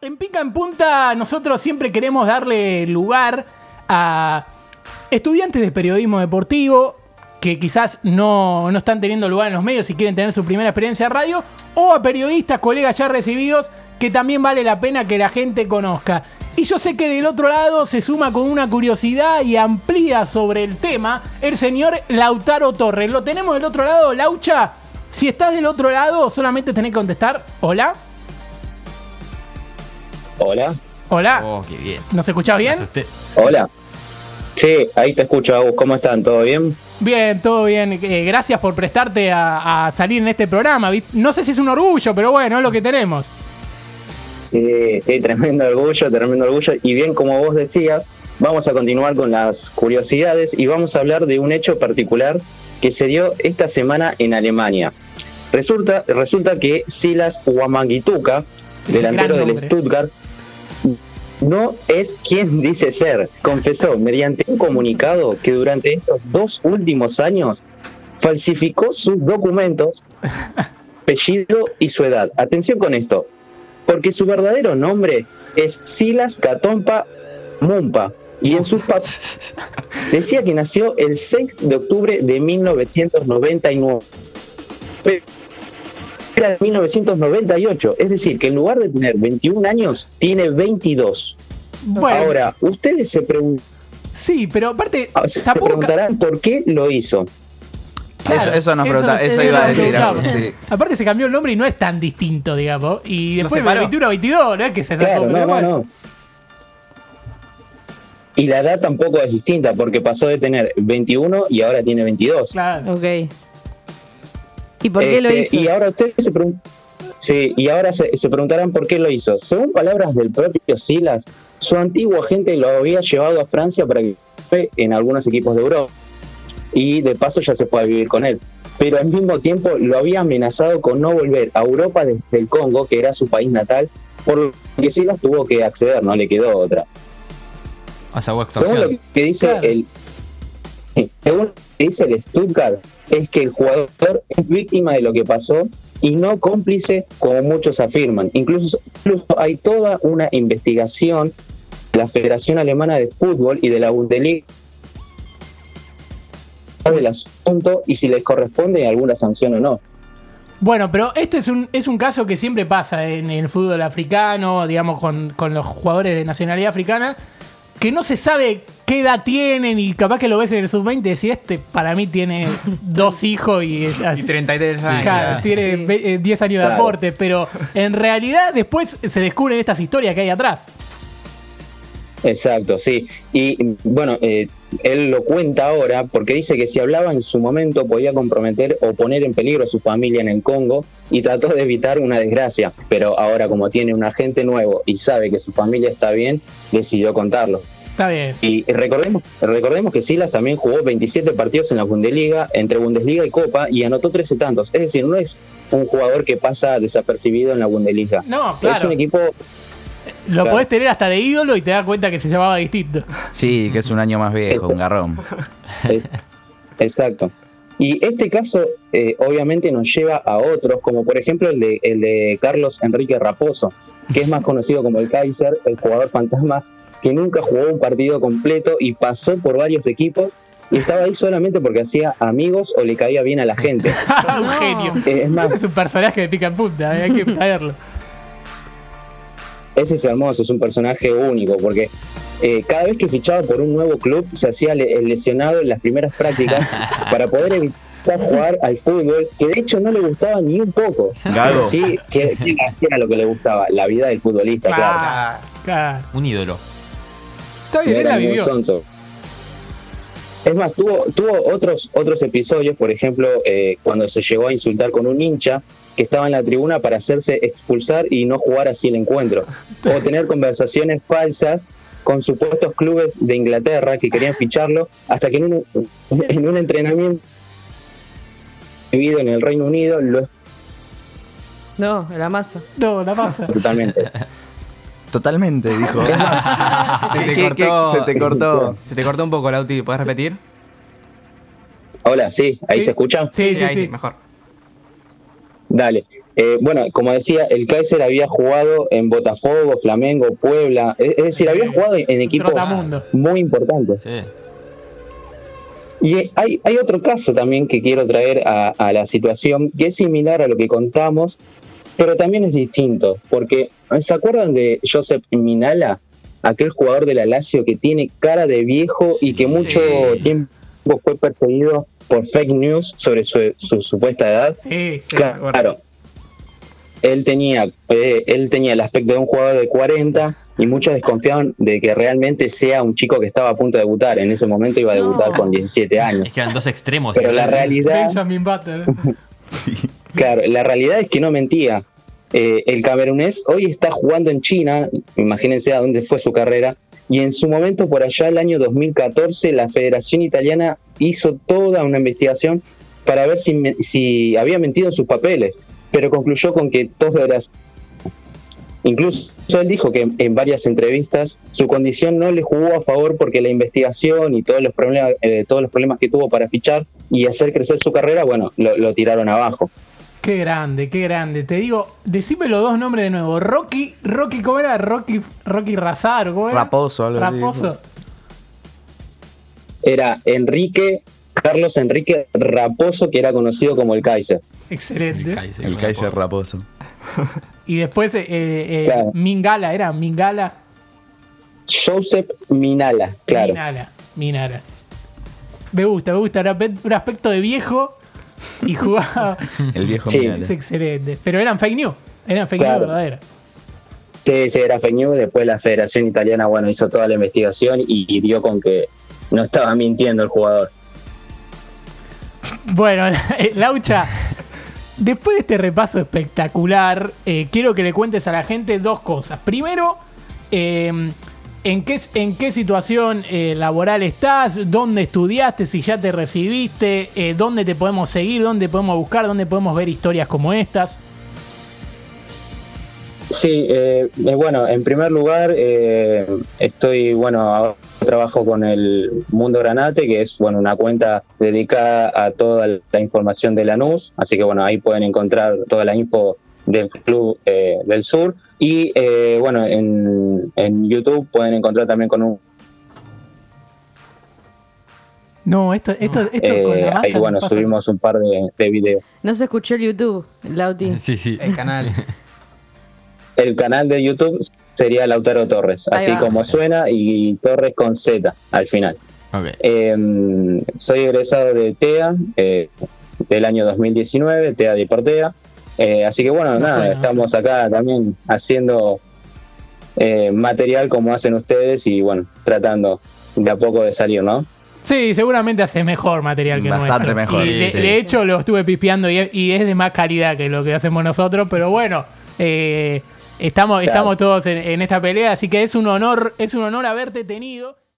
En Pica en Punta nosotros siempre queremos darle lugar a estudiantes de periodismo deportivo que quizás no, no están teniendo lugar en los medios y quieren tener su primera experiencia de radio, o a periodistas, colegas ya recibidos, que también vale la pena que la gente conozca. Y yo sé que del otro lado se suma con una curiosidad y amplía sobre el tema el señor Lautaro Torres. Lo tenemos del otro lado, Laucha. Si estás del otro lado, solamente tenés que contestar, hola. Hola. Hola. Oh, qué bien. ¿Nos escuchás bien? asusté. Hola. Sí, ahí te escucho, Agus. ¿Cómo están? ¿Todo bien? Bien, todo bien. Eh, gracias por prestarte a, a salir en este programa. No sé si es un orgullo, pero bueno, es lo que tenemos. Sí, sí, tremendo orgullo, tremendo orgullo. Y bien, como vos decías, vamos a continuar con las curiosidades y vamos a hablar de un hecho particular que se dio esta semana en Alemania. Resulta, resulta que Silas Wamangituka, delantero del. Stuttgart, no es quien dice ser. Confesó mediante un comunicado que durante estos dos últimos años falsificó sus documentos, apellido y su edad. Atención con esto, porque su verdadero nombre es Silas Catompa Mumpa y en sus papeles decía que nació el 6 de octubre de 1999. Era de 1998, es decir, que en lugar de tener 21 años, tiene 22. Bueno, Ahora, ustedes se, pregun- sí, pero aparte, se tampoco. preguntarán por qué lo hizo. Claro, Eso- eso nos pregunta- eso iba a decir, preguntamos. sí. Aparte se cambió el nombre y no es tan distinto, digamos. Y No después se de paró. 21 a 22, no es que se sacó, Claro, pero no, no, bueno. no. Y la edad tampoco es distinta, porque pasó de tener 21 y ahora tiene 22. Claro. Ok. ¿Y por qué lo Este, hizo? Y ahora ustedes se preguntan. Sí, y ahora se, se preguntarán por qué lo hizo. Según palabras del propio Silas, su antiguo agente lo había llevado a Francia para que en algunos equipos de Europa. Y de paso ya se fue a vivir con él. Pero al mismo tiempo lo había amenazado con no volver a Europa desde el Congo, que era su país natal, por lo que Silas tuvo que acceder, no le quedó otra. O sea, Según lo que dice Claro. el según dice el Stuttgart es que el jugador es víctima de lo que pasó y no cómplice como muchos afirman. Incluso, incluso hay toda una investigación de la Federación Alemana de Fútbol y de la Bundesliga del asunto y si les corresponde alguna sanción o no. Bueno, pero este es un, es un caso que siempre pasa en el fútbol africano, digamos, con, con los jugadores de nacionalidad africana, que no se sabe qué edad tienen y capaz que lo ves en el sub-20 y decís, este para mí tiene dos hijos y, es así. Y 33 años. Claro, tiene Sí. ve- eh, 10 años de Claro. aporte, pero en realidad después se descubren estas historias que hay atrás. Exacto, sí. Y bueno, eh, él lo cuenta ahora porque dice que si hablaba en su momento podía comprometer o poner en peligro a su familia en el Congo y trató de evitar una desgracia. Pero ahora como tiene un agente nuevo y sabe que su familia está bien, decidió contarlo. Está bien. Y recordemos, recordemos que Silas también jugó 27 partidos en la Bundesliga, entre Bundesliga y Copa, y anotó 13 tantos. Es decir, no es un jugador que pasa desapercibido en la Bundesliga. No, Es claro. un equipo Lo claro. podés tener hasta de ídolo y te das cuenta que se llamaba distinto. Sí, que es un año más viejo, un garrón. Es- exacto. Y este caso eh, obviamente nos lleva a otros, como por ejemplo el de, el de Carlos Enrique Raposo, que es más conocido como el Kaiser, el jugador fantasma, que nunca jugó un partido completo y pasó por varios equipos y estaba ahí solamente porque hacía amigos o le caía bien a la gente. un No. genio. Eh, es más, Es un personaje de pica en punta, eh, hay que traerlo. ese es hermoso, es un personaje único, porque eh, cada vez que fichaba por un nuevo club se hacía le- el lesionado en las primeras prácticas para poder evitar jugar al fútbol, que de hecho no le gustaba ni un poco. Pero sí, que, que era lo que le gustaba, la vida del futbolista, claro. Claro, claro. Un ídolo. Está No bien, él era la ningún vivió. sonso. Es más, tuvo, tuvo otros, otros episodios, por ejemplo, eh, cuando se llegó a insultar con un hincha que estaba en la tribuna para hacerse expulsar y no jugar así el encuentro. O tener conversaciones falsas con supuestos clubes de Inglaterra que querían ficharlo, hasta que en un, en un entrenamiento vivido en el Reino Unido lo No, la masa. No, la pasa. totalmente. Totalmente, dijo. Se te, ¿Qué- qué- cortó, se te cortó. se te cortó un poco, Lauti. ¿Puedes repetir? Hola, sí, ahí Sí. se escucha. Sí, sí, ahí sí. mejor. Dale. Eh, bueno, como decía, el Kaiser había jugado en Botafogo, Flamengo, Puebla. Es, es decir, había jugado en equipos muy importantes. Sí. Y hay, hay otro caso también que quiero traer a, a la situación, que es similar a lo que contamos, pero también es distinto, porque ¿se acuerdan de Josep Minala? Aquel jugador de la Lazio que tiene cara de viejo y que mucho Sí. tiempo fue perseguido por fake news sobre su, su supuesta edad. Sí, sí. Claro. Él tenía, eh, él tenía el aspecto de un jugador de 40 y muchos desconfiaban de que realmente sea un chico que estaba a punto de debutar. En ese momento iba a debutar No. con 17 años. Es que eran dos extremos. Pero la realidad, Benjamin Butler. claro, la realidad es que no mentía. Eh, el camerunés hoy está jugando en China, imagínense a dónde fue su carrera, y en su momento, por allá el año 2014, la Federación Italiana hizo toda una investigación para ver si, si había mentido en sus papeles, pero concluyó con que todo era. Incluso él dijo que en varias entrevistas su condición no le jugó a favor porque la investigación y todos los problemas, eh, todos los problemas que tuvo para fichar y hacer crecer su carrera, bueno, lo, lo tiraron abajo. Qué grande, qué grande. Te digo, decime los dos nombres de nuevo. Rocky, Rocky, ¿cómo era? Rocky, Rocky Razar, ¿cómo era? Raposo, algo así. Raposo. era Enrique, Carlos Enrique Raposo, que era conocido como el Kaiser. Excelente. Kaiser, El Kaiser. Raposo. Y después eh, eh, Claro. Mingala, ¿era? Mingala. Joseph Minala, claro. Minala. Minala. Me gusta, me gusta. Era un aspecto de viejo y jugaba. El viejo Sí. Es excelente. Pero eran fake news. Eran fake Claro. news verdaderas. Sí, sí, era fake news. Después la Federación Italiana, bueno, hizo toda la investigación y, y dio con que no estaba mintiendo el jugador. Bueno, Laucha, después de este repaso espectacular, eh, quiero que le cuentes a la gente dos cosas. Primero, eh, ¿en, qué, ¿en qué situación eh, laboral estás? ¿Dónde estudiaste? Si ya te recibiste, eh, ¿dónde te podemos seguir? ¿Dónde podemos buscar? ¿Dónde podemos ver historias como estas? Sí, eh, eh, bueno, en primer lugar, estoy, bueno, trabajo con el Mundo Granate, que es, bueno, una cuenta dedicada a toda la información de Lanús, así que, bueno, ahí pueden encontrar toda la info del Club del Sur. Y, eh, bueno, en, en YouTube pueden encontrar también con un... No, esto, esto, esto eh, con la masa ahí, no bueno, pasa. subimos un par de, de videos. No se escuchó el YouTube, Lauti. Sí, sí. El canal. El canal de YouTube sería Lautaro Torres, Ahí así va. como suena, y Torres con Z al final. Ok. Eh, soy egresado de TEA eh, del año 2019, TEA de Portea. Eh, así que bueno, No nada, suena, no estamos acá también haciendo eh, material como hacen ustedes y bueno, tratando de a poco de salir, ¿no? Sí, seguramente hace mejor material que Bastante nuestro. mejor, Y de, sí. de hecho, lo estuve pispeando y, y es de más calidad que lo que hacemos nosotros, pero bueno, eh, estamos, Claro. estamos todos en, en esta pelea, así que es un honor, es un honor haberte tenido.